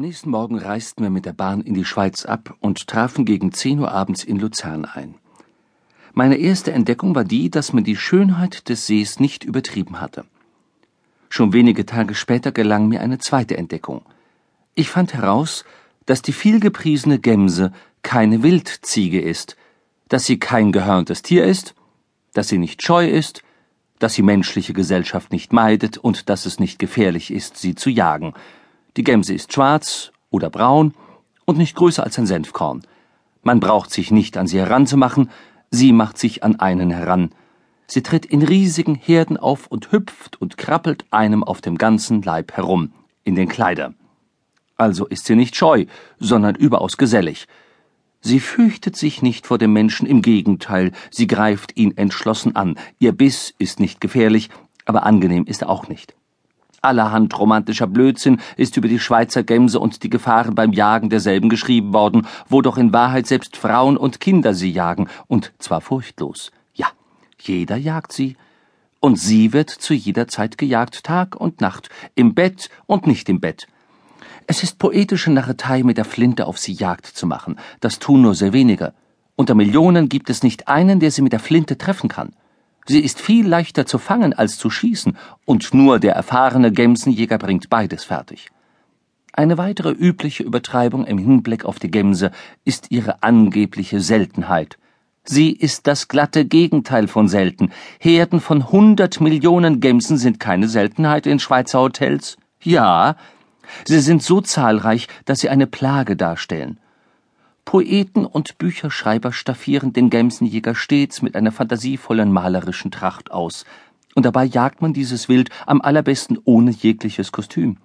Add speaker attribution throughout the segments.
Speaker 1: Am nächsten Morgen reisten wir mit der Bahn in die Schweiz ab und trafen gegen zehn Uhr abends in Luzern ein. Meine erste Entdeckung war die, dass man die Schönheit des Sees nicht übertrieben hatte. Schon wenige Tage später gelang mir eine zweite Entdeckung. Ich fand heraus, dass die vielgepriesene Gemse keine Wildziege ist, dass sie kein gehörntes Tier ist, dass sie nicht scheu ist, dass sie menschliche Gesellschaft nicht meidet und dass es nicht gefährlich ist, sie zu jagen – die Gemse ist schwarz oder braun und nicht größer als ein Senfkorn. Man braucht sich nicht an sie heranzumachen, sie macht sich an einen heran. Sie tritt in riesigen Herden auf und hüpft und krabbelt einem auf dem ganzen Leib herum, in den Kleider. Also ist sie nicht scheu, sondern überaus gesellig. Sie fürchtet sich nicht vor dem Menschen, im Gegenteil, sie greift ihn entschlossen an. Ihr Biss ist nicht gefährlich, aber angenehm ist er auch nicht. Allerhand romantischer Blödsinn ist über die Schweizer Gemse und die Gefahren beim Jagen derselben geschrieben worden, wo doch in Wahrheit selbst Frauen und Kinder sie jagen, und zwar furchtlos. Ja, jeder jagt sie. Und sie wird zu jeder Zeit gejagt, Tag und Nacht, im Bett und nicht im Bett. Es ist poetische Narretei, mit der Flinte auf sie Jagd zu machen. Das tun nur sehr wenige. Unter Millionen gibt es nicht einen, der sie mit der Flinte treffen kann. Sie ist viel leichter zu fangen als zu schießen, und nur der erfahrene Gemsenjäger bringt beides fertig. Eine weitere übliche Übertreibung im Hinblick auf die Gemse ist ihre angebliche Seltenheit. Sie ist das glatte Gegenteil von selten. Herden von hundert Millionen Gemsen sind keine Seltenheit in Schweizer Hotels. Ja, sie sind so zahlreich, dass sie eine Plage darstellen. Poeten und Bücherschreiber staffieren den Gemsenjäger stets mit einer fantasievollen malerischen Tracht aus, und dabei jagt man dieses Wild am allerbesten ohne jegliches Kostüm.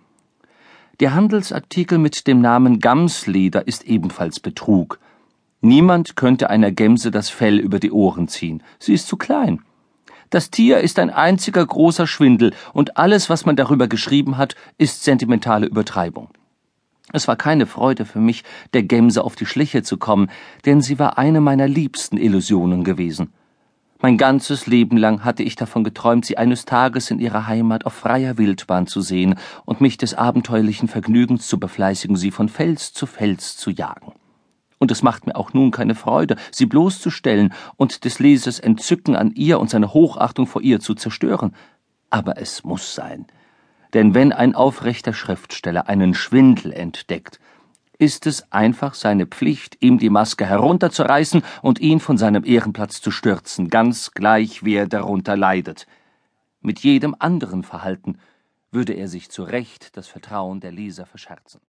Speaker 1: Der Handelsartikel mit dem Namen Gamsleder ist ebenfalls Betrug. Niemand könnte einer Gemse das Fell über die Ohren ziehen, sie ist zu klein. Das Tier ist ein einziger großer Schwindel, und alles, was man darüber geschrieben hat, ist sentimentale Übertreibung. Es war keine Freude für mich, der Gemse auf die Schliche zu kommen, denn sie war eine meiner liebsten Illusionen gewesen. Mein ganzes Leben lang hatte ich davon geträumt, sie eines Tages in ihrer Heimat auf freier Wildbahn zu sehen und mich des abenteuerlichen Vergnügens zu befleißigen, sie von Fels zu Fels zu jagen. Und es macht mir auch nun keine Freude, sie bloßzustellen und des Lesers Entzücken an ihr und seine Hochachtung vor ihr zu zerstören. Aber es muss sein. Denn wenn ein aufrechter Schriftsteller einen Schwindel entdeckt, ist es einfach seine Pflicht, ihm die Maske herunterzureißen und ihn von seinem Ehrenplatz zu stürzen, ganz gleich wer darunter leidet. Mit jedem anderen Verhalten würde er sich zu Recht das Vertrauen der Leser verscherzen.